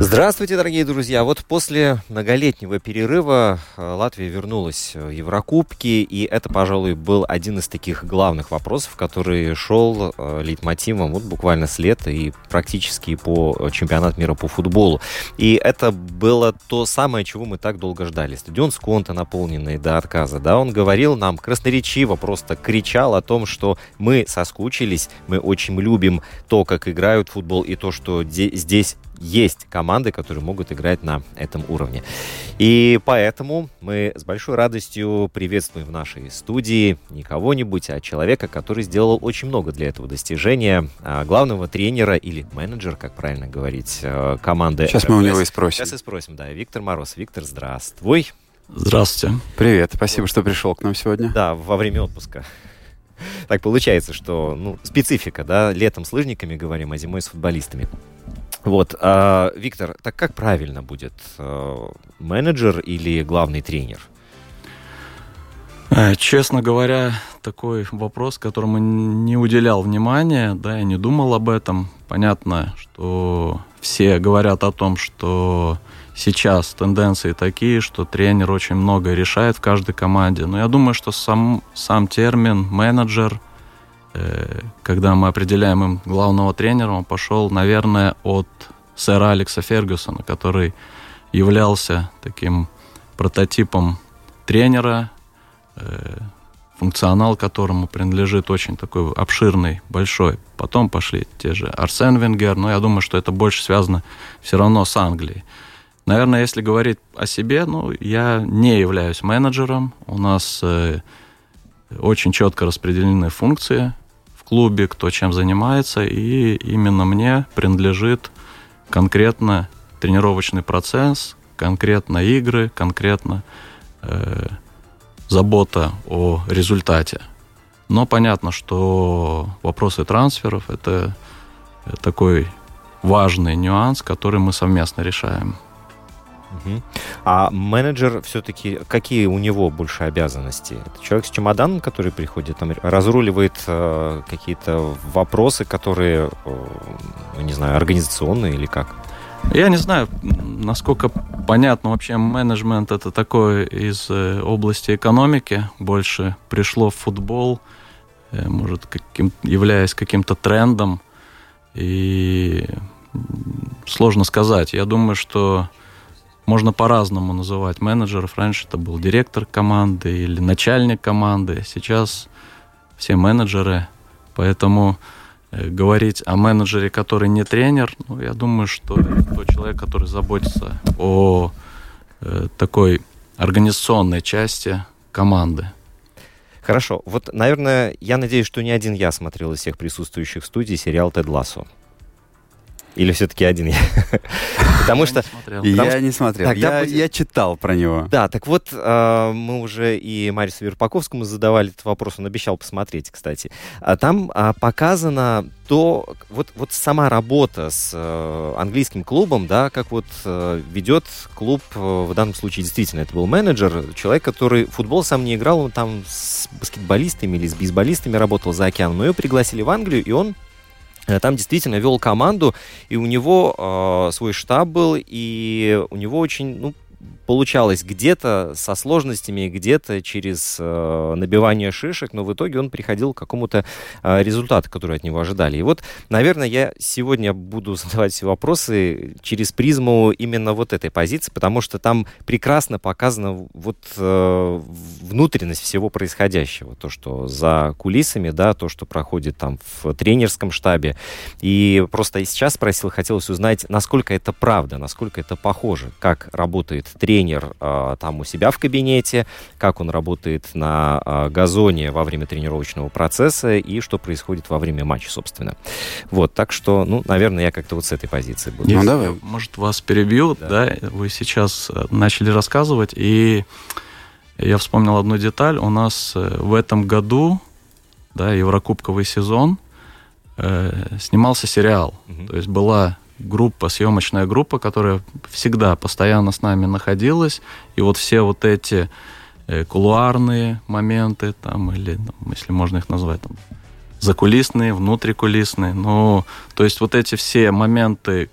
Здравствуйте, дорогие друзья! Вот после многолетнего перерыва э, Латвия вернулась в Еврокубки, и это, пожалуй, был один из таких главных вопросов, который шел э, лейтмотивом вот буквально с лета и практически по э, чемпионат мира по футболу. И это было то самое, чего мы так долго ждали. Стадион Сконта, наполненный до отказа, да, он говорил нам красноречиво, просто кричал о том, что мы соскучились, мы очень любим то, как играют в футбол, и то, что де- здесь есть команды, которые могут играть на этом уровне. И поэтому мы с большой радостью приветствуем в нашей студии не кого-нибудь, а человека, который сделал очень много для этого достижения, а, главного тренера или менеджера, как правильно говорить, э, команды. Сейчас мы у РФС. него и спросим. Сейчас и спросим, да. Виктор Мороз. Виктор, здравствуй. Здравствуйте. Привет, спасибо, что пришел к нам сегодня. Да, во время отпуска. Так получается, что ну, специфика, да, летом с лыжниками говорим, а зимой с футболистами. Вот, а, Виктор, так как правильно будет э, менеджер или главный тренер? Э, Честно говоря, такой вопрос, которому не уделял внимания, да, я не думал об этом. Понятно, что все говорят о том, что сейчас тенденции такие, что тренер очень много решает в каждой команде. Но я думаю, что сам, сам термин менеджер, когда мы определяем им главного тренера, он пошел, наверное, от сэра Алекса Фергюсона, который являлся таким прототипом тренера, э, функционал которому принадлежит очень такой обширный, большой. Потом пошли те же Арсен Венгер, но я думаю, что это больше связано все равно с Англией. Наверное, если говорить о себе, ну, я не являюсь менеджером. У нас э, очень четко распределены функции в клубе, кто чем занимается, и именно мне принадлежит конкретно тренировочный процесс, конкретно игры, конкретно э, забота о результате. Но понятно, что вопросы трансферов это такой важный нюанс, который мы совместно решаем. Мгм. А менеджер все-таки, какие у него больше обязанности? Это человек с чемоданом, который приходит, там, разруливает э, какие-то вопросы, которые, э, ну, не знаю, организационные или как? Я не знаю, насколько понятно вообще менеджмент это такое из э, области экономики, больше пришло в футбол, э, может, каким, являясь каким-то трендом, и сложно сказать. Я думаю, что можно по-разному называть менеджеров. Раньше это был директор команды или начальник команды, сейчас все менеджеры, поэтому э, говорить о менеджере, который не тренер, ну, я думаю, что это тот человек, который заботится о э, такой организационной части команды. Хорошо. Вот, наверное, я надеюсь, что не один я смотрел из всех присутствующих в студии сериал «Тед Лассо». Или все-таки один я? Потому что... Я не смотрел. Тогда Я, будет- я читал про него. Да, так вот, э, мы уже и Марису Верпаковскому задавали этот вопрос, он обещал посмотреть, кстати. А там а, показано то, вот, вот сама работа с э, английским клубом, да, как вот э, ведет клуб, э, в данном случае действительно это был менеджер, человек, который футбол сам не играл, он там с баскетболистами или с бейсболистами работал за океаном, но его пригласили в Англию, и он там действительно вел команду, и у него э, свой штаб был, и у него очень, ну, получалось где-то со сложностями, где-то через э, набивание шишек, но в итоге он приходил к какому-то э, результату, который от него ожидали. И вот, наверное, я сегодня буду задавать вопросы через призму именно вот этой позиции, потому что там прекрасно показана вот э, внутренность всего происходящего, то, что за кулисами, да, то, что проходит там в тренерском штабе. И просто сейчас спросил, хотелось узнать, насколько это правда, насколько это похоже, как работает тренер э, там у себя в кабинете, как он работает на э, газоне во время тренировочного процесса и что происходит во время матча, собственно. Вот, так что, ну, наверное, я как-то вот с этой позиции буду. Ну, давай. Может, вас перебью, да. да? Вы сейчас э, начали рассказывать, и я вспомнил одну деталь. У нас э, в этом году, да, Еврокубковый сезон, э, снимался сериал. Угу. То есть была группа, съемочная группа, которая всегда постоянно с нами находилась. И вот все вот эти э, кулуарные моменты, там, или, ну, если можно их назвать, там, закулисные, внутрикулисные. Ну, то есть вот эти все моменты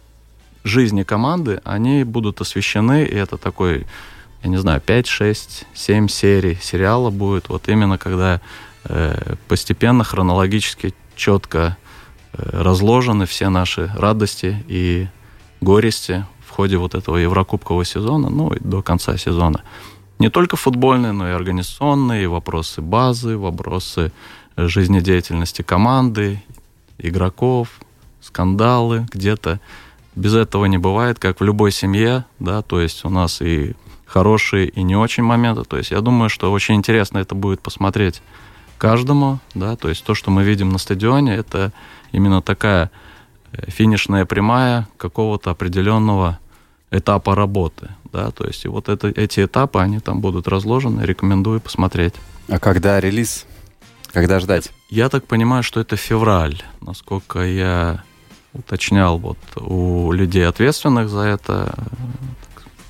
жизни команды, они будут освещены, и это такой, я не знаю, 5, 6, 7 серий сериала будет, вот именно когда э, постепенно, хронологически, четко разложены все наши радости и горести в ходе вот этого Еврокубкового сезона, ну и до конца сезона. Не только футбольные, но и организационные, вопросы базы, вопросы жизнедеятельности команды, игроков, скандалы где-то. Без этого не бывает, как в любой семье, да, то есть у нас и хорошие, и не очень моменты. То есть я думаю, что очень интересно это будет посмотреть каждому, да, то есть то, что мы видим на стадионе, это именно такая э, финишная прямая какого-то определенного этапа работы, да, то есть и вот это, эти этапы, они там будут разложены, рекомендую посмотреть. А когда релиз? Когда ждать? Я так понимаю, что это февраль. Насколько я уточнял вот у людей, ответственных за это,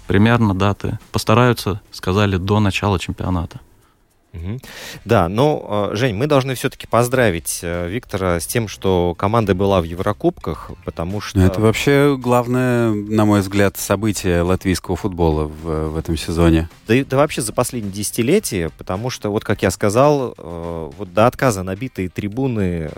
примерно даты постараются, сказали, до начала чемпионата. Да, но, э, Жень, мы должны все-таки поздравить э, Виктора с тем, что команда была в Еврокубках, потому что... Это вообще главное, на мой взгляд, событие латвийского футбола в, в этом сезоне. Да, да вообще за последние десятилетия, потому что, вот как я сказал, э, вот до отказа набитые трибуны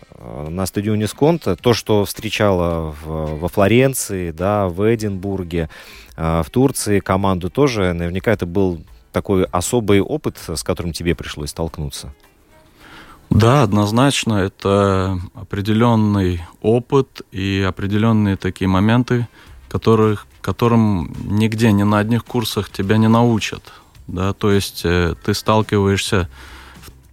на стадионе Сконта, то, что встречало в, во Флоренции, да, в Эдинбурге, в Турции команду тоже, наверняка это был такой особый опыт, с которым тебе пришлось столкнуться? Да, однозначно, это определенный опыт и определенные такие моменты, которых, которым нигде, ни на одних курсах тебя не научат. Да? То есть э, ты сталкиваешься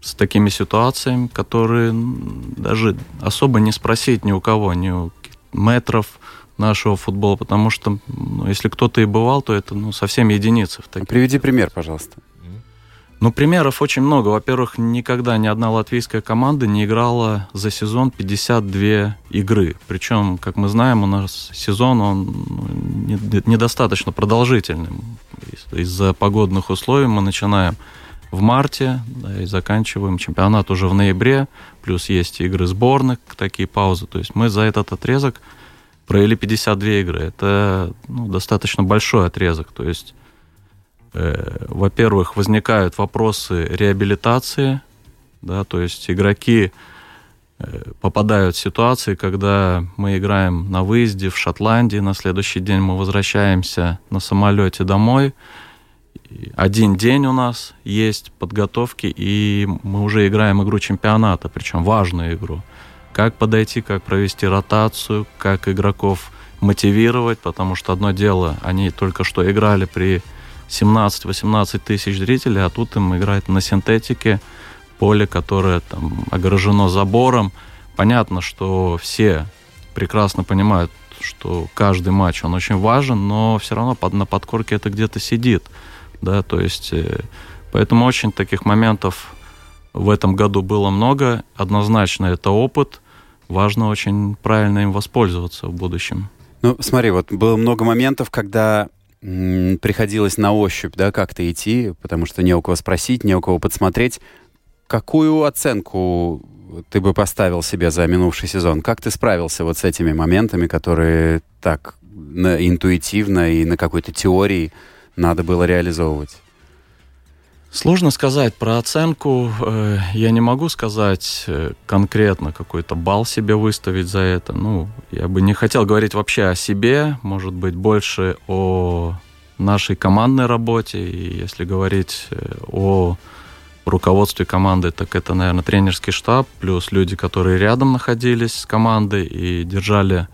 с такими ситуациями, которые даже особо не спросить ни у кого, ни у метров, нашего футбола, потому что ну, если кто-то и бывал, то это ну, совсем единицы. Таких. Приведи пример, пожалуйста. Ну, примеров очень много. Во-первых, никогда ни одна латвийская команда не играла за сезон 52 игры. Причем, как мы знаем, у нас сезон он ну, недостаточно продолжительный. Из-за погодных условий мы начинаем в марте да, и заканчиваем чемпионат уже в ноябре. Плюс есть игры сборных, такие паузы. То есть мы за этот отрезок провели 52 игры. Это ну, достаточно большой отрезок. То есть, э, во-первых, возникают вопросы реабилитации, да, то есть игроки э, попадают в ситуации, когда мы играем на выезде в Шотландии, на следующий день мы возвращаемся на самолете домой. Один день у нас есть подготовки, и мы уже играем игру чемпионата, причем важную игру как подойти, как провести ротацию, как игроков мотивировать, потому что одно дело, они только что играли при 17-18 тысяч зрителей, а тут им играть на синтетике, поле, которое там огорожено забором. Понятно, что все прекрасно понимают, что каждый матч, он очень важен, но все равно под, на подкорке это где-то сидит, да, то есть, э, поэтому очень таких моментов в этом году было много. Однозначно это опыт. Важно очень правильно им воспользоваться в будущем. Ну, смотри, вот было много моментов, когда м, приходилось на ощупь, да, как-то идти, потому что не у кого спросить, не у кого подсмотреть. Какую оценку ты бы поставил себе за минувший сезон? Как ты справился вот с этими моментами, которые так на, интуитивно и на какой-то теории надо было реализовывать? Сложно сказать про оценку. Э, я не могу сказать э, конкретно какой-то балл себе выставить за это. Ну, я бы не хотел говорить вообще о себе, может быть, больше о нашей командной работе. И если говорить э, о руководстве команды, так это, наверное, тренерский штаб, плюс люди, которые рядом находились с командой и держали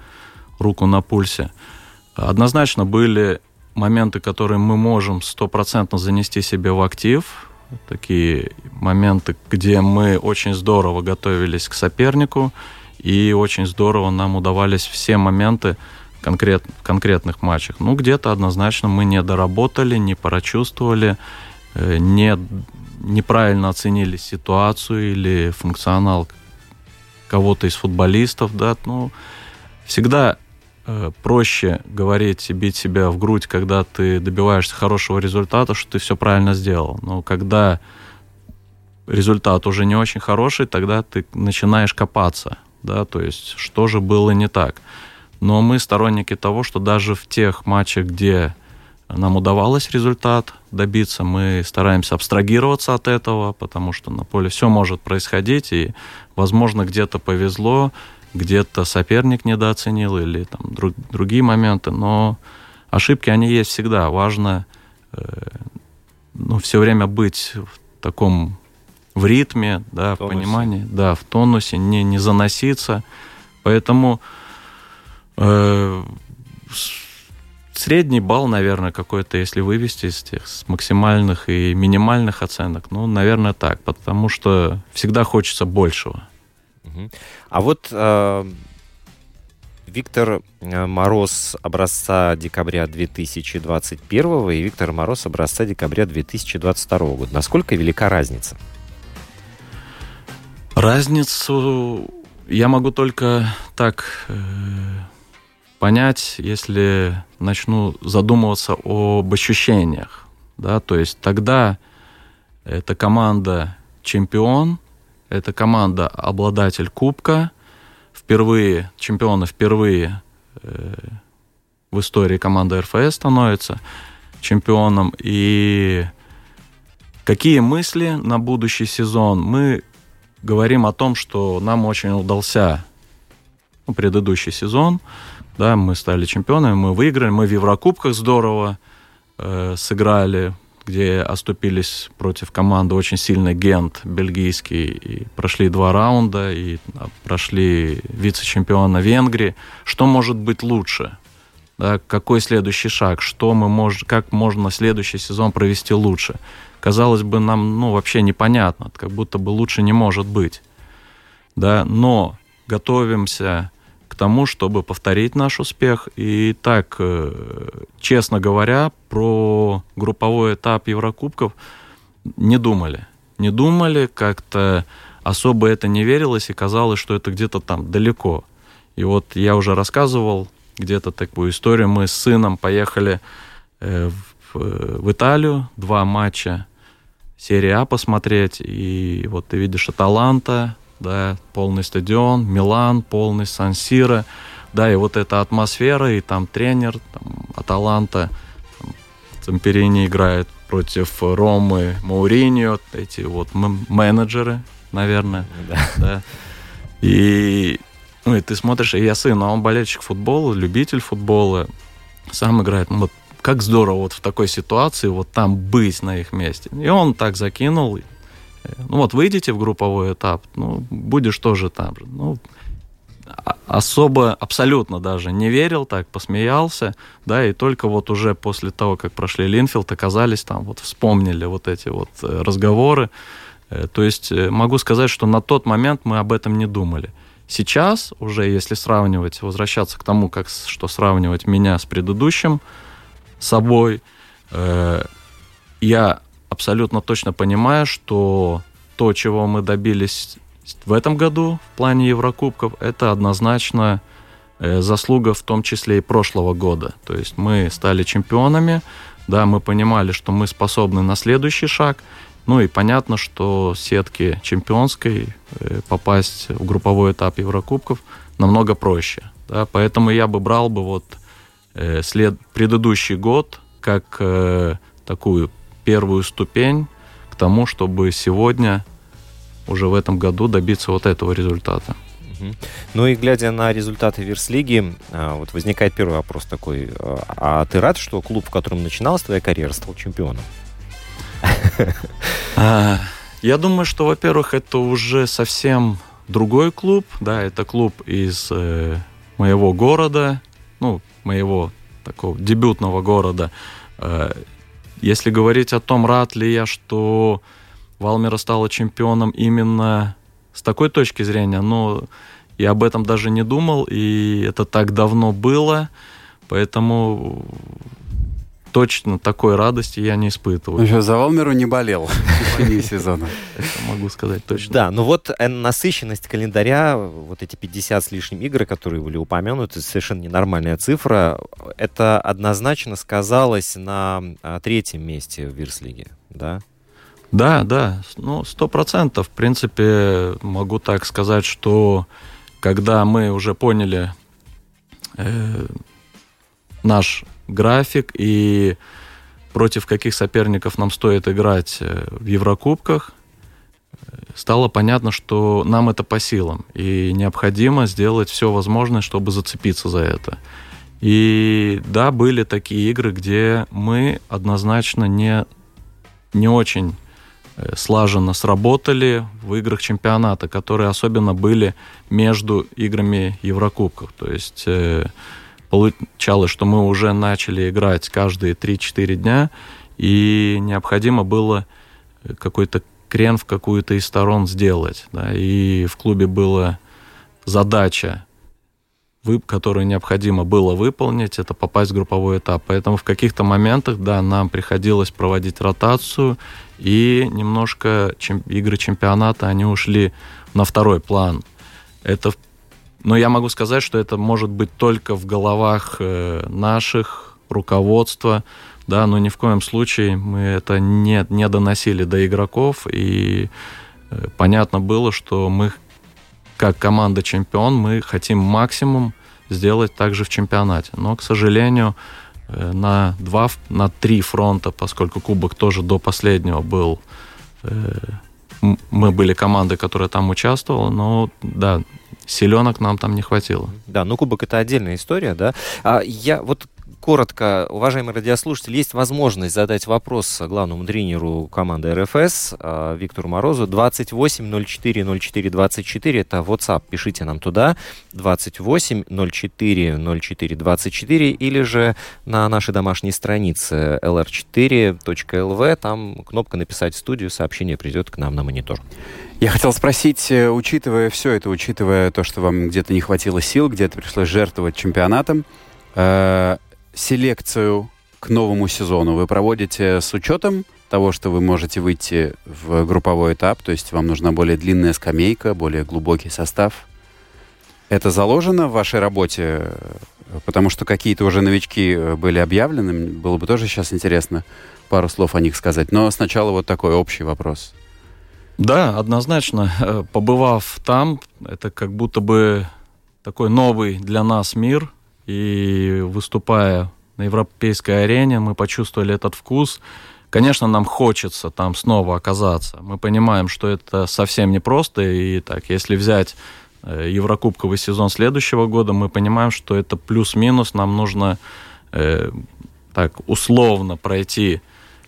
руку на пульсе. Однозначно были моменты, которые мы можем стопроцентно занести себе в актив, такие моменты, где мы очень здорово готовились к сопернику, и очень здорово нам удавались все моменты конкрет, в конкретных матчах. Ну, где-то однозначно мы не доработали, не прочувствовали, э, не, неправильно оценили ситуацию или функционал кого-то из футболистов, да, ну, всегда проще говорить и бить себя в грудь, когда ты добиваешься хорошего результата, что ты все правильно сделал. Но когда результат уже не очень хороший, тогда ты начинаешь копаться, да, то есть что же было не так. Но мы сторонники того, что даже в тех матчах, где нам удавалось результат добиться, мы стараемся абстрагироваться от этого, потому что на поле все может происходить, и, возможно, где-то повезло, где-то соперник недооценил или там друг, другие моменты, но ошибки, они есть всегда. Важно э, ну, все время быть в таком в ритме, да, в, в понимании, да, в тонусе, не, не заноситься. Поэтому э, средний балл, наверное, какой-то, если вывести из тех с максимальных и минимальных оценок, ну, наверное, так, потому что всегда хочется большего. А вот э, Виктор э, Мороз образца декабря 2021 и Виктор Мороз образца декабря 2022 года. Насколько велика разница? Разницу я могу только так э, понять, если начну задумываться об ощущениях. Да? То есть тогда эта команда чемпион, это команда обладатель кубка. Впервые, чемпиона впервые э, в истории команда РФС становится чемпионом. И какие мысли на будущий сезон? Мы говорим о том, что нам очень удался ну, предыдущий сезон. Да, мы стали чемпионами, мы выиграли, мы в Еврокубках здорово э, сыграли, где оступились против команды очень сильный Гент, бельгийский, и прошли два раунда, и а, прошли вице-чемпиона Венгрии. Что может быть лучше? Да, какой следующий шаг? Что мы мож... Как можно следующий сезон провести лучше? Казалось бы, нам ну, вообще непонятно, как будто бы лучше не может быть. Да? Но готовимся тому, чтобы повторить наш успех. И так, э, честно говоря, про групповой этап Еврокубков не думали. Не думали, как-то особо это не верилось, и казалось, что это где-то там далеко. И вот я уже рассказывал где-то такую историю. Мы с сыном поехали э, в, э, в Италию, два матча серии А посмотреть, и вот ты видишь Аталанта, да, полный стадион, Милан, полный Сан-Сиро, да, и вот эта атмосфера, и там тренер, там, Аталанта, там, Тамперини играет против Ромы, Мауриньо, эти вот менеджеры, наверное, да. да. И, ну, и ты смотришь, и я сын, а он болельщик футбола, любитель футбола, сам играет, ну, вот как здорово вот в такой ситуации вот там быть на их месте. И он так закинул, ну вот выйдете в групповой этап, ну, будешь тоже там. Ну, а, особо, абсолютно даже не верил, так посмеялся, да, и только вот уже после того, как прошли Линфилд, оказались там, вот вспомнили вот эти вот э, разговоры. Э, то есть э, могу сказать, что на тот момент мы об этом не думали. Сейчас уже, если сравнивать, возвращаться к тому, как что сравнивать меня с предыдущим собой, э, я абсолютно точно понимаю, что то, чего мы добились в этом году в плане Еврокубков, это однозначно э, заслуга в том числе и прошлого года. То есть мы стали чемпионами, да, мы понимали, что мы способны на следующий шаг, ну и понятно, что сетки чемпионской э, попасть в групповой этап Еврокубков намного проще. Да, поэтому я бы брал бы вот э, след, предыдущий год как э, такую первую ступень к тому, чтобы сегодня, уже в этом году, добиться вот этого результата. Ну и глядя на результаты Верслиги, а, вот возникает первый вопрос такой. А ты рад, что клуб, в котором начиналась твоя карьера, стал чемпионом? А, я думаю, что, во-первых, это уже совсем другой клуб, да, это клуб из э, моего города, ну, моего такого дебютного города. Э, если говорить о том, рад ли я, что Валмера стала чемпионом именно с такой точки зрения, ну, я об этом даже не думал, и это так давно было, поэтому точно такой радости я не испытываю. Еще за Валмеру не болел в течение сезона. Это могу сказать точно. Да, ну вот э, насыщенность календаря, вот эти 50 с лишним игр, которые были упомянуты, совершенно ненормальная цифра, это однозначно сказалось на а, третьем месте в Вирслиге, да? Да, да, ну, сто процентов. В принципе, могу так сказать, что когда мы уже поняли э, наш график и против каких соперников нам стоит играть э, в Еврокубках, стало понятно, что нам это по силам, и необходимо сделать все возможное, чтобы зацепиться за это. И да, были такие игры, где мы однозначно не, не очень э, слаженно сработали в играх чемпионата, которые особенно были между играми Еврокубков. То есть э, получалось, что мы уже начали играть каждые 3-4 дня, и необходимо было какой-то крен в какую-то из сторон сделать. Да, и в клубе была задача, которую необходимо было выполнить, это попасть в групповой этап. Поэтому в каких-то моментах, да, нам приходилось проводить ротацию, и немножко чем, игры чемпионата, они ушли на второй план. Это но я могу сказать, что это может быть только в головах э, наших, руководства, да, но ни в коем случае мы это не, не доносили до игроков, и э, понятно было, что мы, как команда чемпион, мы хотим максимум сделать также в чемпионате. Но, к сожалению, э, на два, на три фронта, поскольку Кубок тоже до последнего был, мы были командой, которая там участвовала, но да, селенок нам там не хватило. Да, ну кубок это отдельная история, да. А я вот коротко, уважаемый радиослушатель, есть возможность задать вопрос главному тренеру команды РФС а, Виктору Морозу. 28 04 04 24, это WhatsApp, пишите нам туда. 28 04 04 24 или же на нашей домашней странице lr4.lv, там кнопка «Написать в студию», сообщение придет к нам на монитор. Я хотел спросить, э, учитывая все это, учитывая то, что вам где-то не хватило сил, где-то пришлось жертвовать чемпионатом, э, селекцию к новому сезону вы проводите с учетом того, что вы можете выйти в групповой этап, то есть вам нужна более длинная скамейка, более глубокий состав. Это заложено в вашей работе? Потому что какие-то уже новички э, были объявлены. Было бы тоже сейчас интересно пару слов о них сказать. Но сначала вот такой общий вопрос. Да, однозначно. Э, побывав там, это как будто бы такой новый для нас мир. И выступая на европейской арене, мы почувствовали этот вкус. Конечно, нам хочется там снова оказаться. Мы понимаем, что это совсем непросто. И так, если взять э, Еврокубковый сезон следующего года, мы понимаем, что это плюс-минус. Нам нужно э, так условно пройти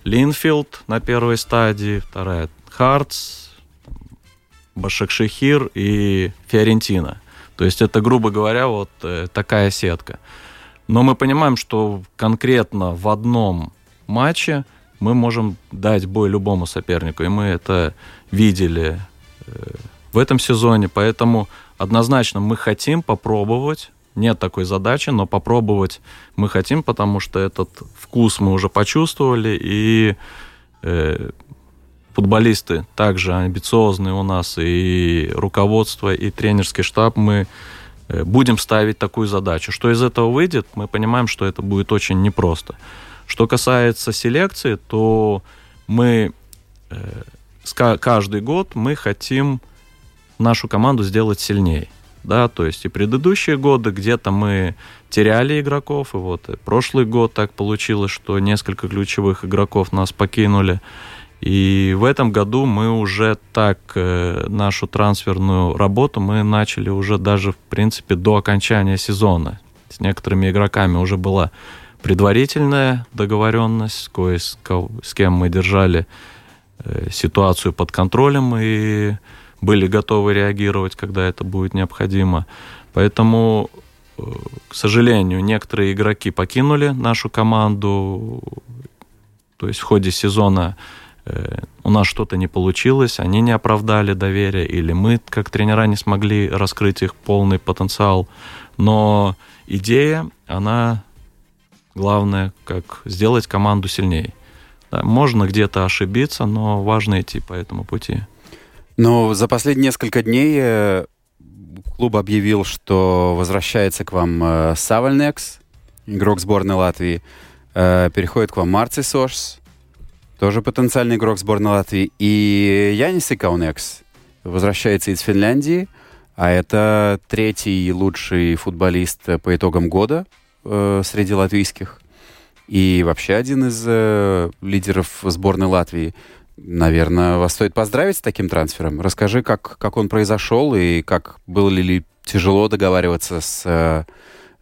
Линфилд на первой стадии, вторая Хартс, Башакшехир и Фиорентина. То есть это, грубо говоря, вот э, такая сетка. Но мы понимаем, что конкретно в одном матче мы можем дать бой любому сопернику. И мы это видели э, в этом сезоне. Поэтому однозначно мы хотим попробовать. Нет такой задачи, но попробовать мы хотим, потому что этот вкус мы уже почувствовали. И э, футболисты также амбициозные у нас, и руководство, и тренерский штаб, мы э, будем ставить такую задачу. Что из этого выйдет, мы понимаем, что это будет очень непросто. Что касается селекции, то мы э, каждый год мы хотим нашу команду сделать сильнее. да, то есть и предыдущие годы где-то мы теряли игроков, и вот и прошлый год так получилось, что несколько ключевых игроков нас покинули. И в этом году мы уже так э, нашу трансферную работу мы начали уже даже, в принципе, до окончания сезона. С некоторыми игроками уже была предварительная договоренность, кое, с, с кем мы держали э, ситуацию под контролем и были готовы реагировать, когда это будет необходимо. Поэтому, э, к сожалению, некоторые игроки покинули нашу команду. То есть в ходе сезона у нас что-то не получилось, они не оправдали доверие, или мы, как тренера, не смогли раскрыть их полный потенциал. Но идея, она главная, как сделать команду сильнее. Да, можно где-то ошибиться, но важно идти по этому пути. Но за последние несколько дней э, клуб объявил, что возвращается к вам э, Савальнекс, игрок сборной Латвии. Э, переходит к вам Марцис Ошс, тоже потенциальный игрок сборной Латвии. И Янис Икаунекс возвращается из Финляндии, а это третий лучший футболист по итогам года э, среди латвийских. И вообще один из э, лидеров сборной Латвии. Наверное, вас стоит поздравить с таким трансфером. Расскажи, как, как он произошел и как было ли тяжело договариваться с э,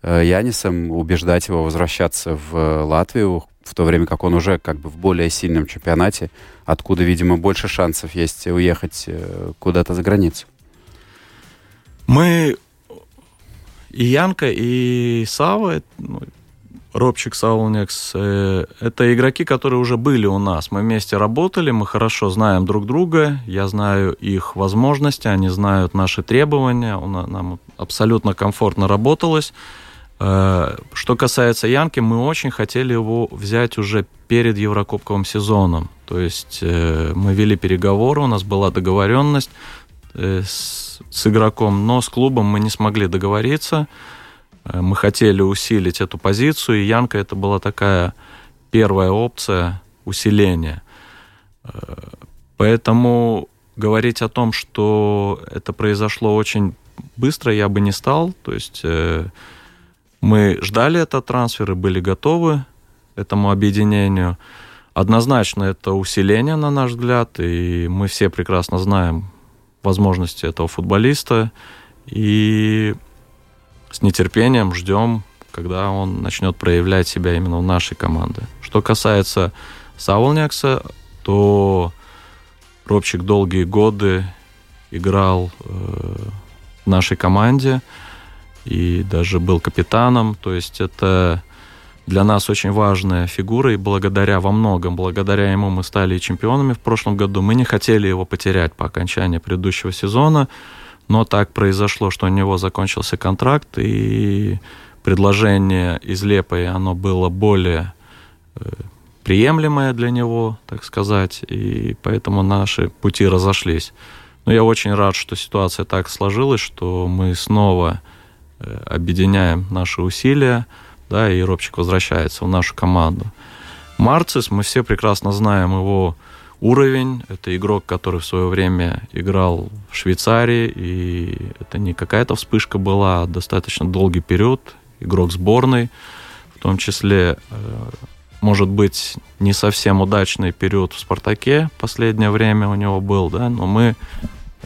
э, Янисом, убеждать его возвращаться в Латвию, в то время как он уже как бы в более сильном чемпионате, откуда, видимо, больше шансов есть уехать э, куда-то за границу. Мы и Янка, и Сава, ну, Робчик, Саулникс, э, это игроки, которые уже были у нас. Мы вместе работали, мы хорошо знаем друг друга, я знаю их возможности, они знают наши требования, нам абсолютно комфортно работалось. Э, что касается Янки, мы очень хотели его взять уже перед Еврокубковым сезоном. То есть э, мы вели переговоры, у нас была договоренность с, с игроком, но с клубом мы не смогли договориться. Э, мы хотели усилить эту позицию, и Янка это была такая первая опция усиления. Э, поэтому говорить о том, что это произошло очень быстро, я бы не стал. То есть э, мы ждали этот трансфер и были готовы этому объединению. Однозначно это усиление, на наш взгляд, и мы все прекрасно знаем возможности этого футболиста. И с нетерпением ждем, когда он начнет проявлять себя именно в нашей команде. Что касается Саулнякса, то Робчик долгие годы играл э, в нашей команде и даже был капитаном. То есть это для нас очень важная фигура, и благодаря во многом, благодаря ему мы стали чемпионами в прошлом году. Мы не хотели его потерять по окончании предыдущего сезона. Но так произошло, что у него закончился контракт, и предложение из Лепой, оно было более э, приемлемое для него, так сказать, и поэтому наши пути разошлись. Но я очень рад, что ситуация так сложилась, что мы снова объединяем наши усилия, да, и Робчик возвращается в нашу команду. Марцис, мы все прекрасно знаем его уровень. Это игрок, который в свое время играл в Швейцарии, и это не какая-то вспышка была, а достаточно долгий период. Игрок сборной, в том числе, э, может быть, не совсем удачный период в «Спартаке» последнее время у него был, да, но мы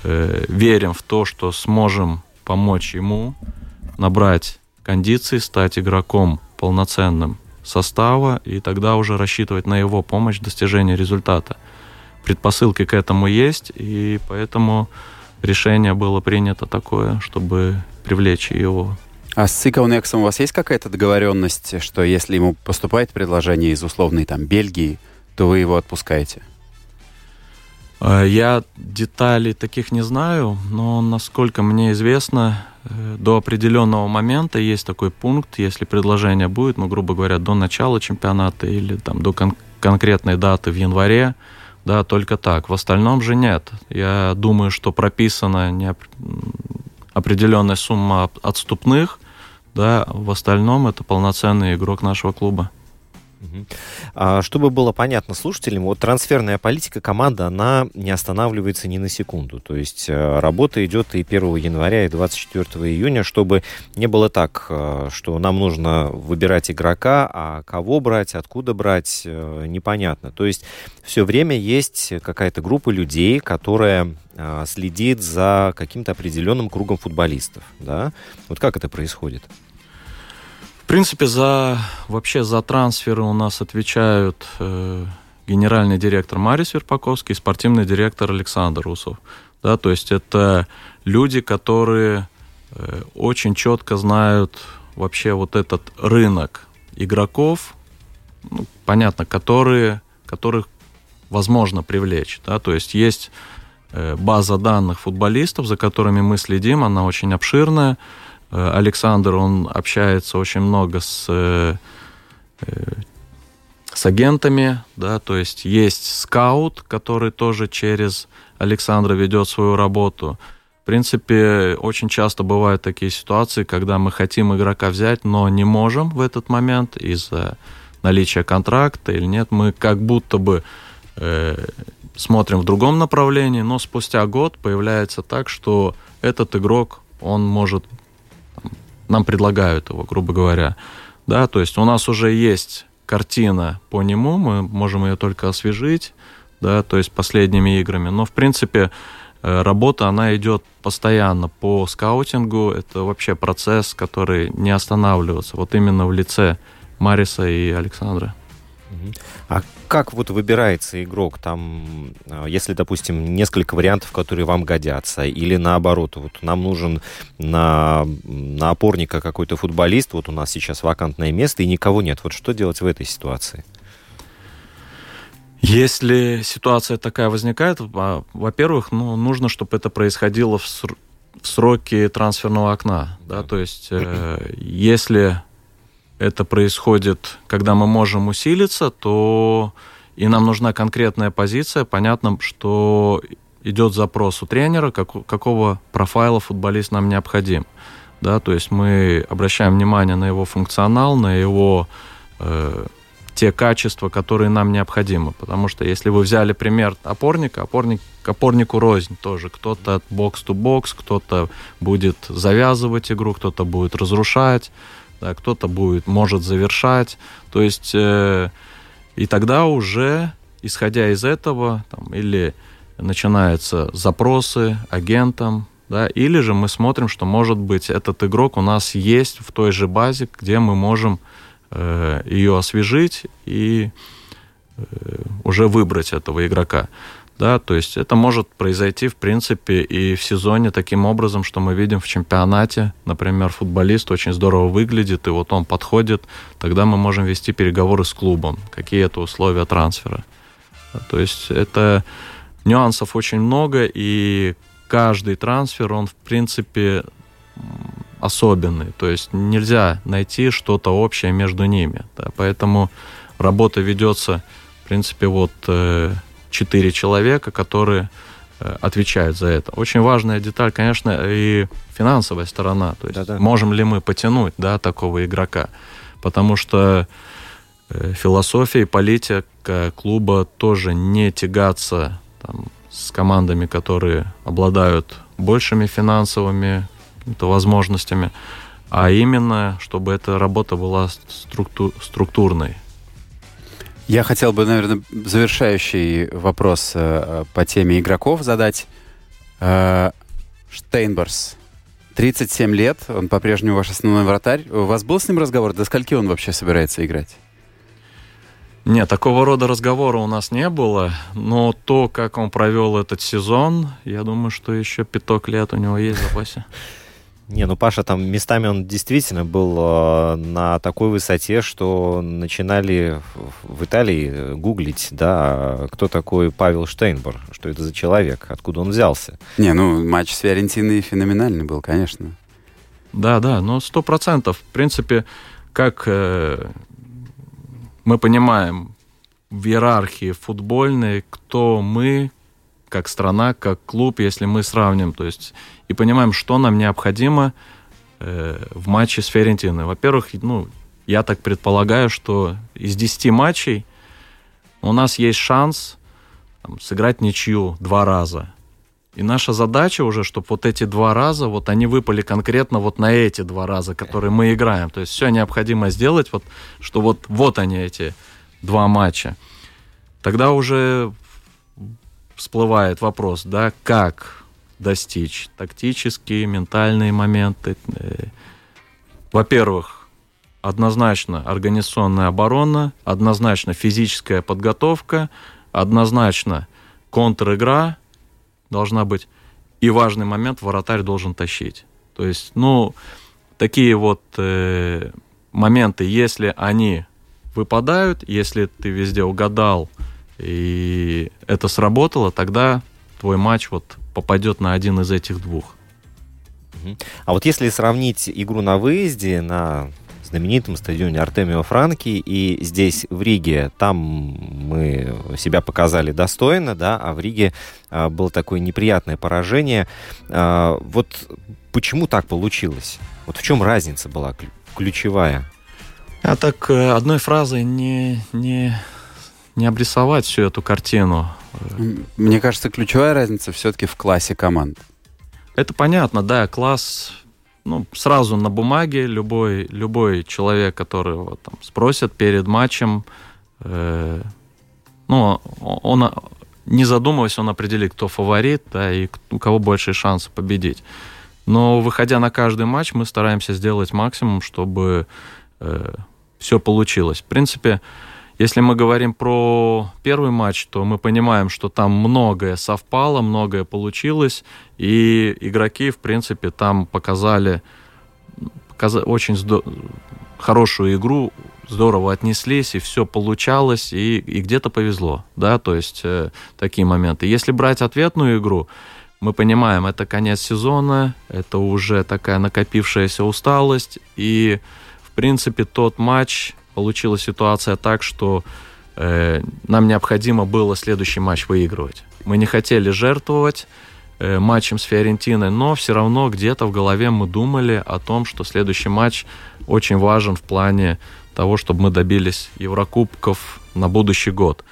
э, верим в то, что сможем помочь ему набрать кондиции, стать игроком полноценным состава, и тогда уже рассчитывать на его помощь в достижении результата предпосылки к этому есть, и поэтому решение было принято такое, чтобы привлечь его. А с Цикаунексом у вас есть какая-то договоренность, что если ему поступает предложение из условной там Бельгии, то вы его отпускаете? А, я деталей таких не знаю, но насколько мне известно, до определенного момента есть такой пункт, если предложение будет, ну, грубо говоря, до начала чемпионата или там до кон- конкретной даты в январе, да, только так. В остальном же нет. Я думаю, что прописана не определенная сумма отступных, да, в остальном это полноценный игрок нашего клуба. А, чтобы было понятно слушателям, вот трансферная политика команды, она не останавливается ни на секунду. То есть э, работа идет и 1 января, и 24 июня, чтобы не было так, э, что нам нужно выбирать игрока, а кого брать, откуда брать, э, непонятно. То есть все время есть какая-то группа людей, которая следит за каким-то определенным кругом футболистов. Да? Вот как это происходит? Принципе, за вообще за трансферы у нас отвечают э, генеральный директор Марис Верпаковский и спортивный директор Александр Усов. Да, то есть это люди, которые э, очень четко знают вообще вот этот рынок игроков, ну, понятно, которые, которых возможно привлечь. Да, то есть есть э, база данных футболистов, за которыми мы следим, она очень обширная. Э, Александр, он общается очень много с, э, э, с агентами, да, то есть есть скаут, который тоже через Александра ведет свою работу. В принципе, очень часто бывают такие ситуации, когда мы хотим игрока взять, но не можем в этот момент из-за наличия контракта или нет. Мы как будто бы э, смотрим в другом направлении, но спустя год появляется так, что этот игрок, он может нам предлагают его, грубо говоря. Да, то есть у нас уже есть картина по нему, мы можем ее только освежить, да, то есть последними играми. Но, в принципе, э, работа, она идет постоянно по скаутингу. Это вообще процесс, который не останавливается. Вот именно в лице Мариса и Александра. А как вот выбирается игрок? Там, а, если, допустим, несколько вариантов, которые вам годятся, или наоборот, вот нам нужен на, на опорника какой-то футболист, вот у нас сейчас вакантное место, и никого нет. Вот что делать в этой ситуации? Если ситуация такая возникает, а, во-первых, ну, нужно, чтобы это происходило в, сроки трансферного окна. Да? То есть, э, если это происходит, когда мы можем усилиться, то и нам нужна конкретная позиция. Понятно, что идет запрос у тренера, как, какого профайла футболист нам необходим. Да, то есть мы обращаем внимание на его функционал, на его э, те качества, которые нам необходимы. Потому что если вы взяли пример опорника, опорник, опорнику рознь тоже. Кто-то бокс-то-бокс, кто-то будет завязывать игру, кто-то будет разрушать да, кто-то будет, может завершать. То есть, э, и тогда уже, исходя из этого, там, или начинаются запросы агентам, да, или же мы смотрим, что, может быть, этот игрок у нас есть в той же базе, где мы можем э, ее освежить и э, уже выбрать этого игрока. Да, то есть это может произойти, в принципе, и в сезоне таким образом, что мы видим в чемпионате, например, футболист очень здорово выглядит, и вот он подходит, тогда мы можем вести переговоры с клубом, какие это условия трансфера. То есть это нюансов очень много, и каждый трансфер, он, в принципе, особенный. То есть нельзя найти что-то общее между ними. Да, поэтому работа ведется, в принципе, вот э, четыре человека, которые э, отвечают за это. Очень важная деталь, конечно, и финансовая сторона. То есть Да-да. можем ли мы потянуть да, такого игрока? Потому что э, философия и политика клуба тоже не тягаться там, с командами, которые обладают большими финансовыми возможностями, а именно, чтобы эта работа была структу- структурной. Я хотел бы, наверное, завершающий вопрос э, по теме игроков задать. Э, Штейнберс. 37 лет, он по-прежнему ваш основной вратарь. У вас был с ним разговор? До скольки он вообще собирается играть? Нет, такого рода разговора у нас не было, но то, как он провел этот сезон, я думаю, что еще пяток лет у него есть в запасе. Не, ну Паша там местами он действительно был э, на такой высоте, что начинали в Италии гуглить, да, кто такой Павел Штейнбор, что это за человек, откуда он взялся. Не, ну матч с Фиорентиной феноменальный был, конечно. Да, да, но сто процентов. В принципе, как э, мы понимаем в иерархии футбольной, кто мы, как страна, как клуб, если мы сравним, то есть и понимаем, что нам необходимо э, в матче с Ферентиной. Во-первых, ну, я так предполагаю, что из 10 матчей у нас есть шанс там, сыграть ничью два раза. И наша задача уже, чтобы вот эти два раза, вот они выпали конкретно вот на эти два раза, которые мы играем. То есть все необходимо сделать, вот, что вот, вот они эти два матча. Тогда уже всплывает вопрос, да, как достичь тактические, ментальные моменты. Э, во-первых, однозначно организационная оборона, однозначно физическая подготовка, однозначно контр-игра должна быть. И важный момент, вратарь должен тащить. То есть, ну, такие вот э, моменты, если они выпадают, если ты везде угадал, и это сработало, тогда твой матч вот попадет на один из этих двух. А вот если сравнить игру на выезде на знаменитом стадионе Артемио Франки и здесь в Риге, там мы себя показали достойно, да, а в Риге а, было такое неприятное поражение. А, вот почему так получилось? Вот в чем разница была ключевая? А так э, одной фразой не, не, не обрисовать всю эту картину. Мне кажется, ключевая разница все-таки в классе команд. Это понятно, да, класс ну, сразу на бумаге любой, любой человек, который там, спросит перед матчем, э, ну, он, не задумываясь, он определит, кто фаворит, да, и у кого больше шансов победить. Но выходя на каждый матч, мы стараемся сделать максимум, чтобы э, все получилось. В принципе, если мы говорим про первый матч, то мы понимаем, что там многое совпало, многое получилось, и игроки, в принципе, там показали, показали очень здо- хорошую игру, здорово отнеслись, и все получалось, и, и где-то повезло, да, то есть э, такие моменты. Если брать ответную игру, мы понимаем, это конец сезона, это уже такая накопившаяся усталость, и, в принципе, тот матч получилась ситуация так, что э, нам необходимо было следующий матч выигрывать. Мы не хотели жертвовать э, матчем с Фиорентиной, но все равно где-то в голове мы думали о том, что следующий матч очень важен в плане того, чтобы мы добились Еврокубков на будущий год.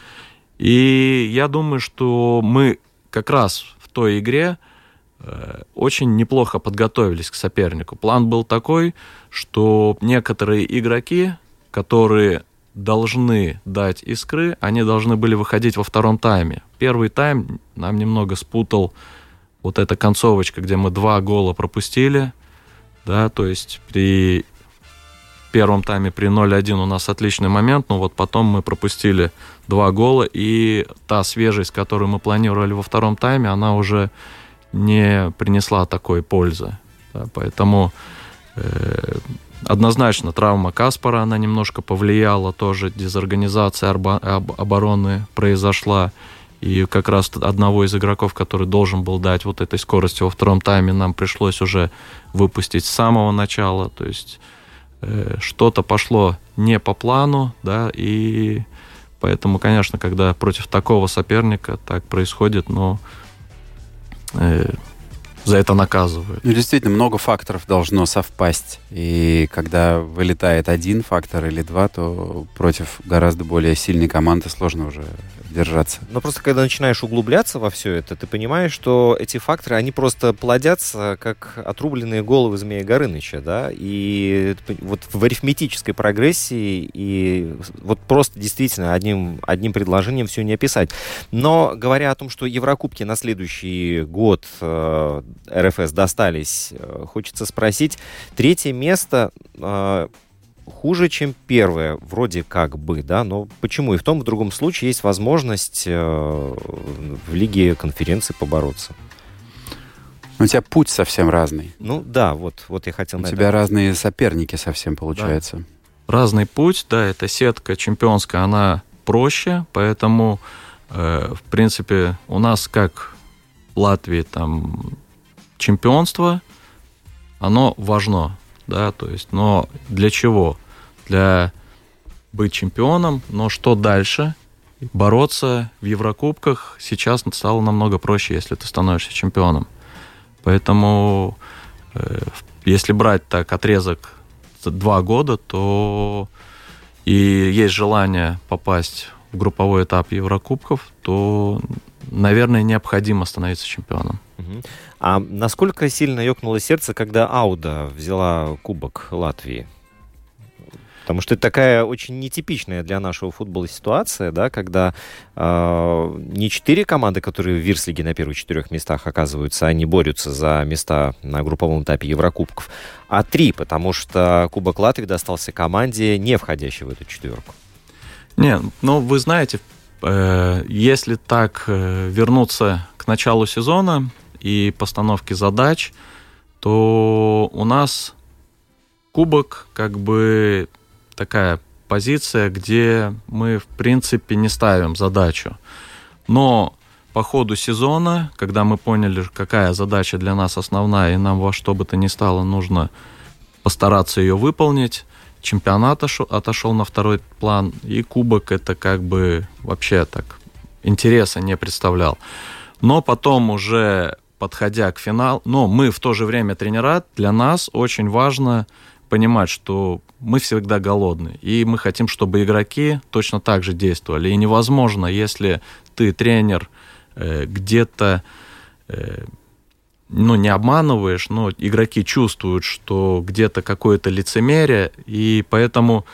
И я думаю, что мы как раз в той игре э, очень неплохо подготовились к сопернику. План был такой, что некоторые игроки которые должны дать искры, они должны были выходить во втором тайме. Первый тайм нам немного спутал вот эта концовочка, где мы два гола пропустили, да, то есть при первом тайме при 0-1 у нас отличный момент, но вот потом мы пропустили два гола, и та свежесть, которую мы планировали во втором тайме, она уже не принесла такой пользы. Да, поэтому э, Однозначно травма Каспара, она немножко повлияла, тоже дезорганизация обороны произошла. И как раз одного из игроков, который должен был дать вот этой скорости во втором тайме, нам пришлось уже выпустить с самого начала. То есть э, что-то пошло не по плану, да, и поэтому, конечно, когда против такого соперника так происходит, но э, за это наказывают. Ну, действительно, много факторов должно совпасть. И когда вылетает один фактор или два, то против гораздо более сильной команды сложно уже держаться. Но просто когда начинаешь углубляться во все это, ты понимаешь, что эти факторы, они просто плодятся, как отрубленные головы Змея Горыныча, да, и вот в арифметической прогрессии, и вот просто действительно одним, одним предложением все не описать. Но говоря о том, что Еврокубки на следующий год э, РФС достались, э, хочется спросить, третье место э, хуже, чем первое, вроде как бы, да, но почему? И в том, и в другом случае есть возможность э, в лиге конференции побороться. У тебя путь совсем разный. Ну да, вот, вот я хотел У на тебя это... разные соперники совсем получается. Да. Разный путь, да, эта сетка чемпионская, она проще, поэтому, э, в принципе, у нас как в Латвии там чемпионство, оно важно, да, то есть, но для чего? Для быть чемпионом, но что дальше? Бороться в Еврокубках сейчас стало намного проще, если ты становишься чемпионом. Поэтому, э, если брать так отрезок два года, то и есть желание попасть в групповой этап Еврокубков, то, наверное, необходимо становиться чемпионом. А насколько сильно ёкнуло сердце, когда Ауда взяла Кубок Латвии? Потому что это такая очень нетипичная для нашего футбола ситуация, да, когда э, не четыре команды, которые в Вирслиге на первых четырех местах оказываются, они борются за места на групповом этапе Еврокубков, а три, потому что Кубок Латвии достался команде, не входящей в эту четверку. Не, ну вы знаете, э, если так э, вернуться к началу сезона и постановке задач, то у нас кубок как бы такая позиция, где мы, в принципе, не ставим задачу. Но по ходу сезона, когда мы поняли, какая задача для нас основная, и нам во что бы то ни стало нужно постараться ее выполнить, чемпионат отошел на второй план, и кубок это как бы вообще так интереса не представлял. Но потом уже подходя к финалу, но мы в то же время тренера, для нас очень важно понимать, что мы всегда голодны, и мы хотим, чтобы игроки точно так же действовали. И невозможно, если ты тренер э, где-то э, ну, не обманываешь, но игроки чувствуют, что где-то какое-то лицемерие, и поэтому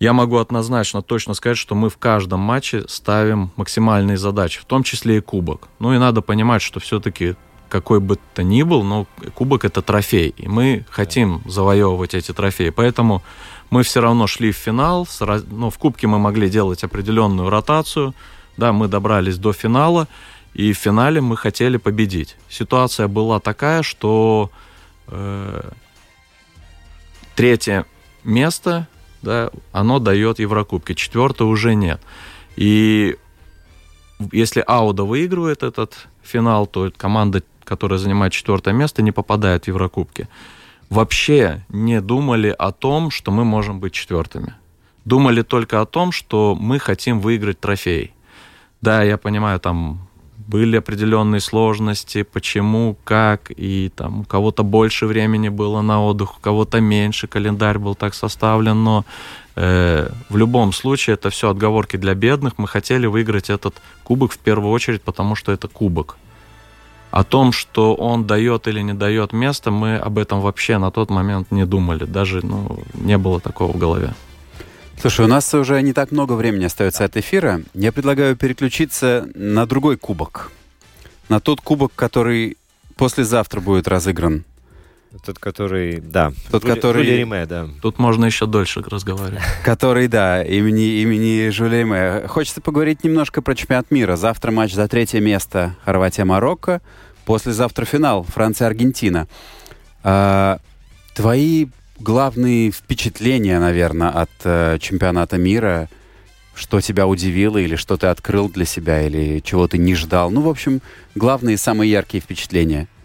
я могу однозначно точно сказать, что мы в каждом матче ставим максимальные задачи, в том числе и кубок. Ну и надо понимать, что все-таки какой бы то ни был, но кубок это трофей, и мы хотим завоевывать эти трофеи, поэтому мы все равно шли в финал, ну, в кубке мы могли делать определенную ротацию, да, мы добрались до финала, и в финале мы хотели победить. Ситуация была такая, что э, третье место, да, оно дает Еврокубки, четвертое уже нет. И если Ауда выигрывает этот финал, то команда которая занимает четвертое место, не попадает в Еврокубки, вообще не думали о том, что мы можем быть четвертыми. Думали только о том, что мы хотим выиграть трофей. Да, я понимаю, там были определенные сложности, почему, как, и там у кого-то больше времени было на отдых, у кого-то меньше, календарь был так составлен, но э, в любом случае это все отговорки для бедных. Мы хотели выиграть этот кубок в первую очередь, потому что это кубок. О том, что он дает или не дает место, мы об этом вообще на тот момент не думали. Даже ну, не было такого в голове. Слушай, у нас уже не так много времени остается от эфира. Я предлагаю переключиться на другой кубок. На тот кубок, который послезавтра будет разыгран. Тот, который, да. Тот, Жюли, который... Жюли Риме, да. Тут можно еще дольше разговаривать. Который, да, имени, имени Жюли Риме. Хочется поговорить немножко про чемпионат мира. Завтра матч за третье место Хорватия-Марокко. Послезавтра финал Франция-Аргентина. А, твои главные впечатления, наверное, от э, чемпионата мира? Что тебя удивило или что ты открыл для себя или чего ты не ждал? Ну, в общем, главные самые яркие впечатления –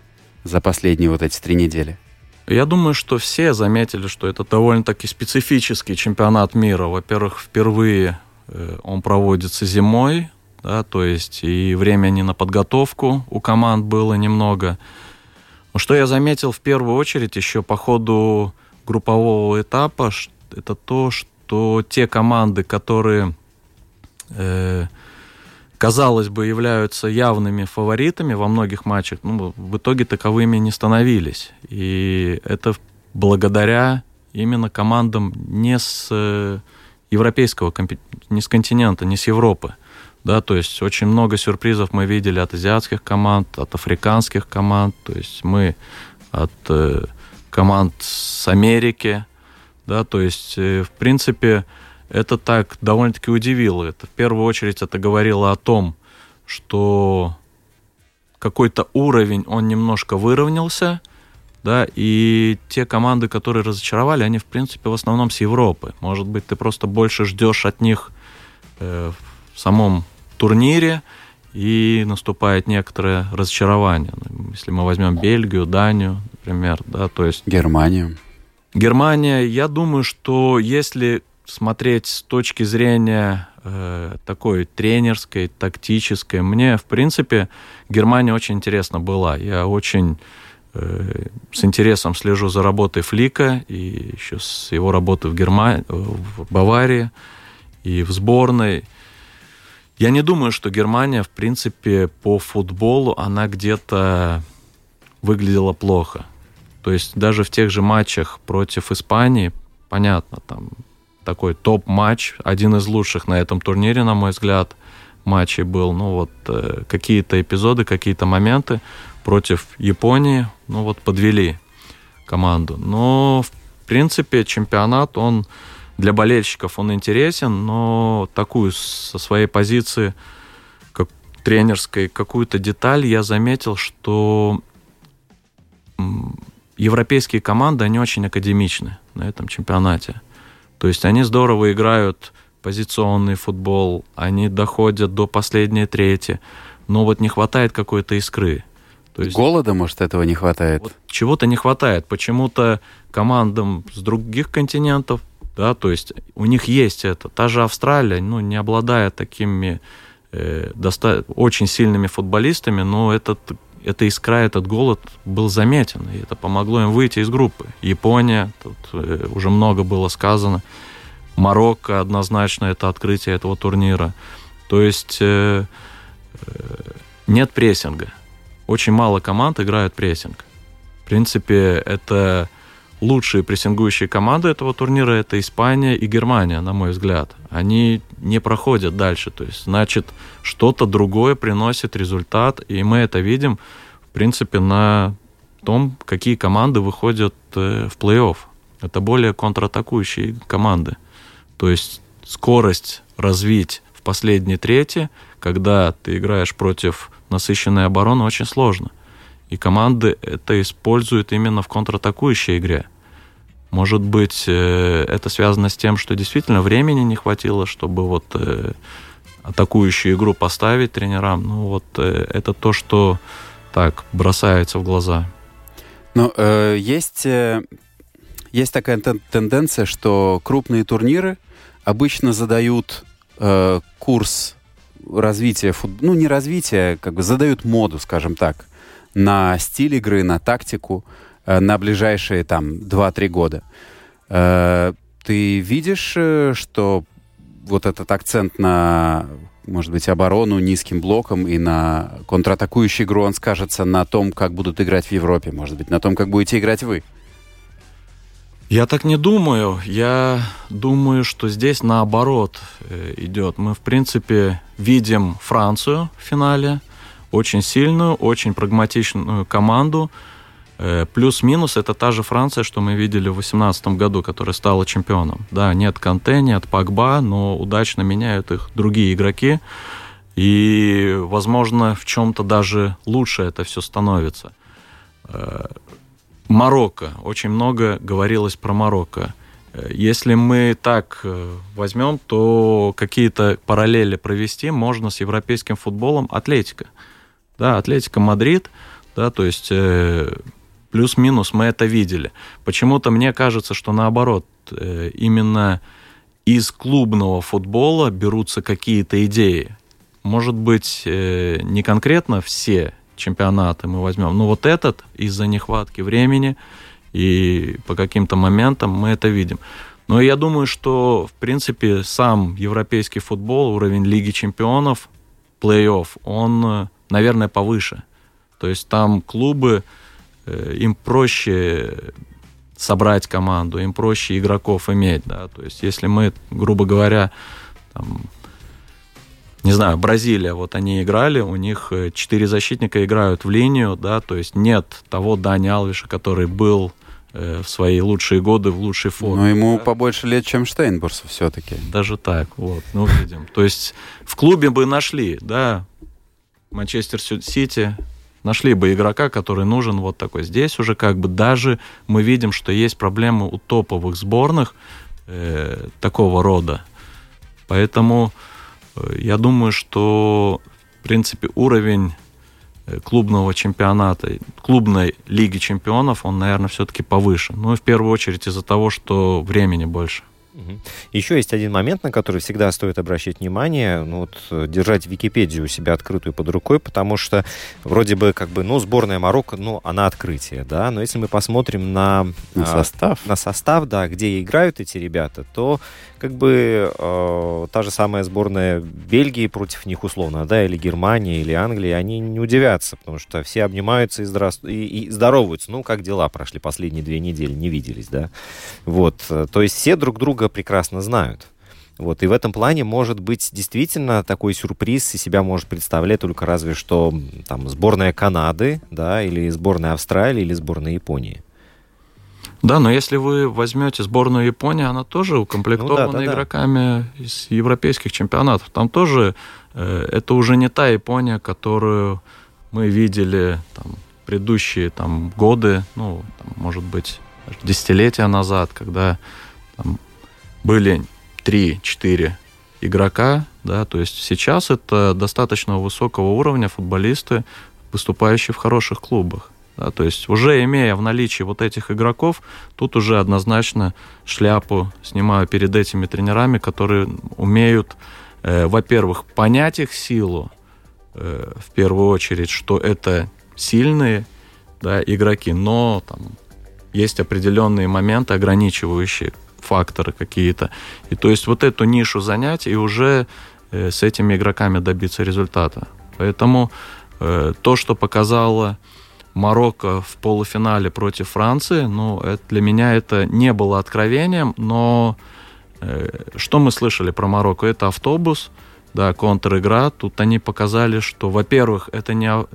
за последние вот эти три недели? Я думаю, что все заметили, что это довольно-таки специфический чемпионат мира. Во-первых, впервые э, он проводится зимой, да, то есть и времени на подготовку у команд было немного. Но что я заметил в первую очередь еще по ходу группового этапа, это то, что те команды, которые э, казалось бы, являются явными фаворитами во многих матчах, ну, в итоге таковыми не становились. И это благодаря именно командам не с э, европейского, не с континента, не с Европы. Да, то есть очень много сюрпризов мы видели от азиатских команд, от африканских команд, то есть мы от э, команд с Америки, да, то есть, э, в принципе, это так довольно-таки удивило. Это в первую очередь это говорило о том, что какой-то уровень, он немножко выровнялся, да, и те команды, которые разочаровали, они, в принципе, в основном с Европы. Может быть, ты просто больше ждешь от них э, в самом турнире, и наступает некоторое разочарование. Если мы возьмем Бельгию, Данию, например, да, то есть... Германию. Германия, я думаю, что если смотреть с точки зрения э, такой тренерской, тактической, мне, в принципе, Германия очень интересна была. Я очень Э, с интересом слежу за работой Флика и еще с его работой в, Германии, в Баварии и в сборной. Я не думаю, что Германия, в принципе, по футболу, она где-то выглядела плохо. То есть даже в тех же матчах против Испании, понятно, там такой топ-матч, один из лучших на этом турнире, на мой взгляд, матчей был. Ну вот э, какие-то эпизоды, какие-то моменты против Японии, ну вот подвели команду. Но, в принципе, чемпионат, он для болельщиков он интересен, но такую со своей позиции как тренерской какую-то деталь я заметил, что европейские команды, они очень академичны на этом чемпионате. То есть они здорово играют позиционный футбол, они доходят до последней трети, но вот не хватает какой-то искры. То есть, Голода, может, этого не хватает? Вот чего-то не хватает. Почему-то командам с других континентов, да, то есть у них есть это. Та же Австралия, ну, не обладая такими э, доста- очень сильными футболистами, но этот, эта искра, этот голод был заметен, и это помогло им выйти из группы. Япония, тут э, уже много было сказано. Марокко однозначно это открытие этого турнира. То есть э, э, нет прессинга очень мало команд играют прессинг. В принципе, это лучшие прессингующие команды этого турнира это Испания и Германия, на мой взгляд. Они не проходят дальше. То есть, значит, что-то другое приносит результат, и мы это видим, в принципе, на том, какие команды выходят э, в плей-офф. Это более контратакующие команды. То есть скорость развить в последней трети, когда ты играешь против насыщенной обороны очень сложно. И команды это используют именно в контратакующей игре. Может быть, э, это связано с тем, что действительно времени не хватило, чтобы вот э, атакующую игру поставить тренерам. Ну вот э, это то, что так бросается в глаза. Но э, есть, есть такая тенденция, что крупные турниры обычно задают э, курс развитие, фут... ну не развитие, как бы задают моду, скажем так, на стиль игры, на тактику э, на ближайшие там 2-3 года. Э, ты видишь, э, что вот этот акцент на, может быть, оборону низким блоком и на контратакующую игру, он скажется на том, как будут играть в Европе, может быть, на том, как будете играть вы? Я так не думаю. Я думаю, что здесь наоборот идет. Мы, в принципе, видим Францию в финале. Очень сильную, очень прагматичную команду. Э, плюс-минус это та же Франция, что мы видели в 2018 году, которая стала чемпионом. Да, нет Канте, нет Пагба, но удачно меняют их другие игроки. И, возможно, в чем-то даже лучше это все становится. Э, Марокко. Очень много говорилось про Марокко. Э, если мы так возьмем, то какие-то параллели провести можно с европейским футболом Атлетика. Да, Атлетика Мадрид, да, то есть э, плюс-минус мы это видели. Почему-то мне кажется, что наоборот, э, именно из клубного футбола берутся какие-то идеи. Может быть, э, не конкретно все чемпионаты мы возьмем. Но вот этот из-за нехватки времени и по каким-то моментам мы это видим. Но я думаю, что, в принципе, сам европейский футбол, уровень Лиги чемпионов, плей-офф, он, наверное, повыше. То есть там клубы, э, им проще собрать команду, им проще игроков иметь. Да? То есть если мы, грубо говоря, там, не знаю, Бразилия, вот они играли, у них э, четыре защитника играют в линию, да, то есть нет того Дани Алвиша, который был э, в свои лучшие годы в лучшей форме. Но ему да? побольше лет, чем Штейнбурсу все-таки. Даже так, вот, ну, видим. То есть в клубе бы нашли, да, Манчестер Сити, нашли бы игрока, который нужен вот такой. Здесь уже как бы даже мы видим, что есть проблемы у топовых сборных э, такого рода. Поэтому я думаю, что, в принципе, уровень э, клубного чемпионата, клубной лиги чемпионов, он, наверное, все-таки повыше. Ну и в первую очередь из-за того, что времени больше. Еще есть один момент, на который всегда стоит обращать внимание. Ну, вот, э, держать Википедию у себя открытую под рукой, потому что вроде бы как бы, ну, сборная Марокко, ну, она открытие, да. Но если мы посмотрим на, На а, состав. на состав, да, где играют эти ребята, то как бы э, та же самая сборная Бельгии против них условно, да, или Германия, или Англия, они не удивятся, потому что все обнимаются и, здра... и, и здороваются. Ну, как дела прошли последние две недели, не виделись, да. Вот, э, то есть все друг друга прекрасно знают. Вот, и в этом плане может быть действительно такой сюрприз и себя может представлять только разве что там сборная Канады, да, или сборная Австралии, или сборная Японии. Да, но если вы возьмете сборную Японии, она тоже укомплектована Ну да, да, да. игроками из европейских чемпионатов. Там тоже э, это уже не та Япония, которую мы видели там, предыдущие там, годы, ну, там, может быть, десятилетия назад, когда там, были 3-4 игрока, да, то есть сейчас это достаточно высокого уровня футболисты, выступающие в хороших клубах. Да, то есть уже имея в наличии вот этих игроков, тут уже однозначно шляпу снимаю перед этими тренерами, которые умеют, э, во-первых, понять их силу, э, в первую очередь, что это сильные да, игроки, но там есть определенные моменты, ограничивающие факторы какие-то. И то есть вот эту нишу занять и уже э, с этими игроками добиться результата. Поэтому э, то, что показало Марокко в полуфинале против Франции, ну, это, для меня это не было откровением, но э, что мы слышали про Марокко? Это автобус, да, контр-игра. Тут они показали, что, во-первых, это не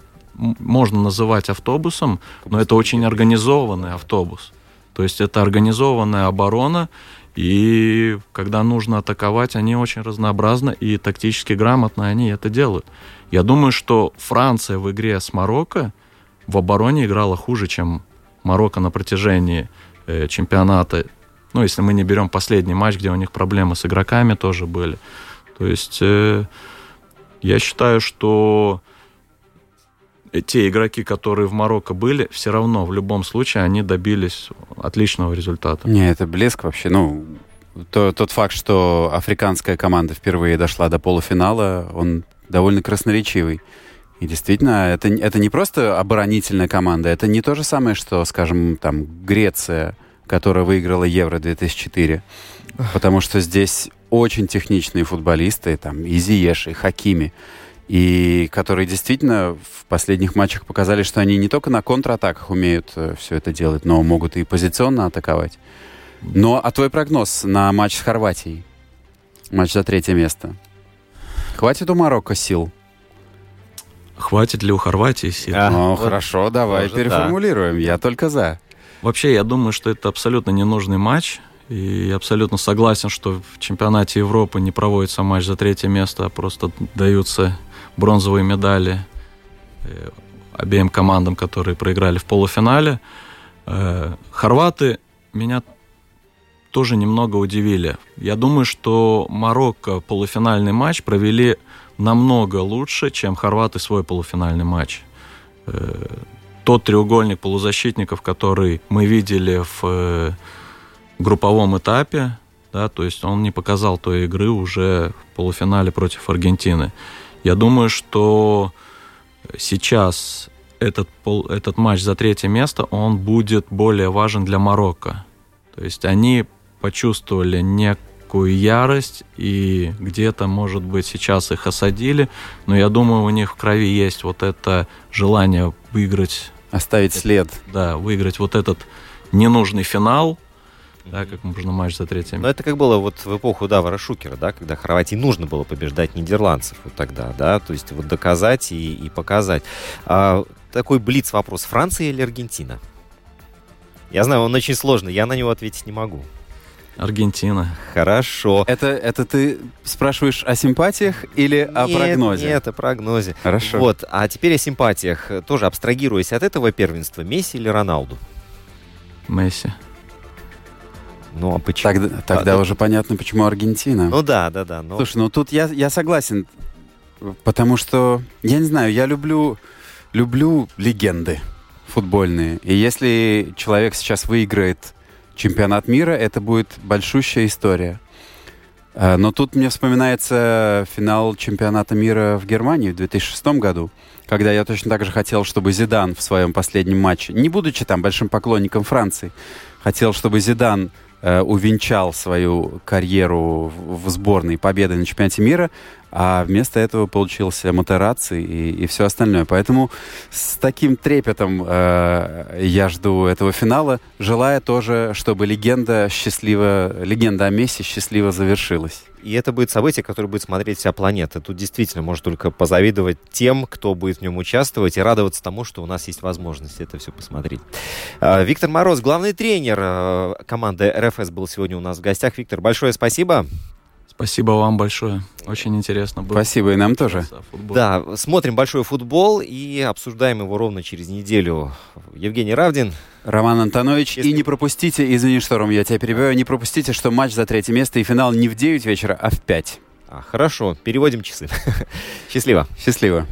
можно называть автобусом, но это очень организованный автобус. То есть это организованная оборона, и когда нужно атаковать, они очень разнообразны и тактически грамотно они это делают. Я думаю, что Франция в игре с Марокко в обороне играла хуже, чем Марокко на протяжении э, чемпионата. Ну, если мы не берем последний матч, где у них проблемы с игроками тоже были. То есть э, я считаю, что те игроки, которые в Марокко были, все равно в любом случае они добились отличного результата. Не, это блеск вообще. Ну, то- тот факт, что африканская команда впервые дошла до полуфинала, он довольно красноречивый. И действительно, это, это не просто оборонительная команда, это не то же самое, что, скажем, там, Греция, которая выиграла Евро-2004. Потому что здесь очень техничные футболисты, там, и Зиеш, и Хакими, и которые действительно в последних матчах показали, что они не только на контратаках умеют все это делать, но могут и позиционно атаковать. Но, а твой прогноз на матч с Хорватией? Матч за третье место. Хватит у Марокко сил? Хватит ли у Хорватии сил? А, ну, вот хорошо, давай тоже да. переформулируем. Я только за. Вообще, я думаю, что это абсолютно ненужный матч. И абсолютно согласен, что в чемпионате Европы не проводится матч за третье место, а просто даются бронзовые медали э, обеим командам, которые проиграли в полуфинале. Э, Хорваты меня тоже немного удивили. Я думаю, что Марокко полуфинальный матч провели намного лучше, чем хорваты свой полуфинальный матч. Э, Тот треугольник полузащитников, который мы видели в групповом этапе, да, то есть он не показал той игры уже в полуфинале против Аргентины. Я думаю, что сейчас этот, пол, этот матч за третье место, он будет более важен для Марокко. То есть они почувствовали некую ярость, и где-то, может быть, сейчас их осадили, но я думаю, у них в крови есть вот это желание выиграть, Оставить след. да, выиграть вот этот ненужный финал, да, как можно матч за третье Но это как было вот в эпоху Давара Шукера, да, когда Хорватии нужно было побеждать нидерландцев вот тогда, да, то есть вот доказать и, и показать. А, такой блиц вопрос, Франция или Аргентина? Я знаю, он очень сложный, я на него ответить не могу. Аргентина. Хорошо. Это, это ты спрашиваешь о симпатиях или о Нет, прогнозе? Нет, о прогнозе. Хорошо. Вот, а теперь о симпатиях. Тоже абстрагируясь от этого первенства, Месси или Роналду? Месси. Ну, а почему? Тогда, тогда А, уже понятно, почему Аргентина. Ну да, да, да. Но... Слушай, ну тут я, я согласен, потому что, я не знаю, я люблю, люблю легенды футбольные. И если человек сейчас выиграет чемпионат мира, это будет большущая история. Э, но тут мне вспоминается финал чемпионата мира в Германии в 2006 году, когда я точно так же хотел, чтобы Зидан в своем последнем матче, не будучи там большим поклонником Франции, хотел, чтобы Зидан увенчал свою карьеру в, в сборной победой на чемпионате мира, а вместо этого получился Матераци и, и все остальное. Поэтому с таким трепетом э, я жду этого финала, желая тоже, чтобы легенда счастливо, легенда о Месси счастливо завершилась. И это будет событие, которое будет смотреть вся планета. Тут действительно можно только позавидовать тем, кто будет в нем участвовать, и радоваться тому, что у нас есть возможность это все посмотреть. А, Виктор Мороз, главный тренер э, команды РФС, был сегодня у нас в гостях. Виктор, большое спасибо. Спасибо вам большое. Очень интересно было. Спасибо и нам тоже. Да, смотрим большой футбол и обсуждаем его ровно через неделю. Евгений Равдин. Роман Антонович. Если- И не пропустите, извини, что, Ром, я тебя перебиваю, не пропустите, что матч за третье место и финал не в 9 вечера, а в 5. А, хорошо, переводим часы. Счастливо. Счастливо.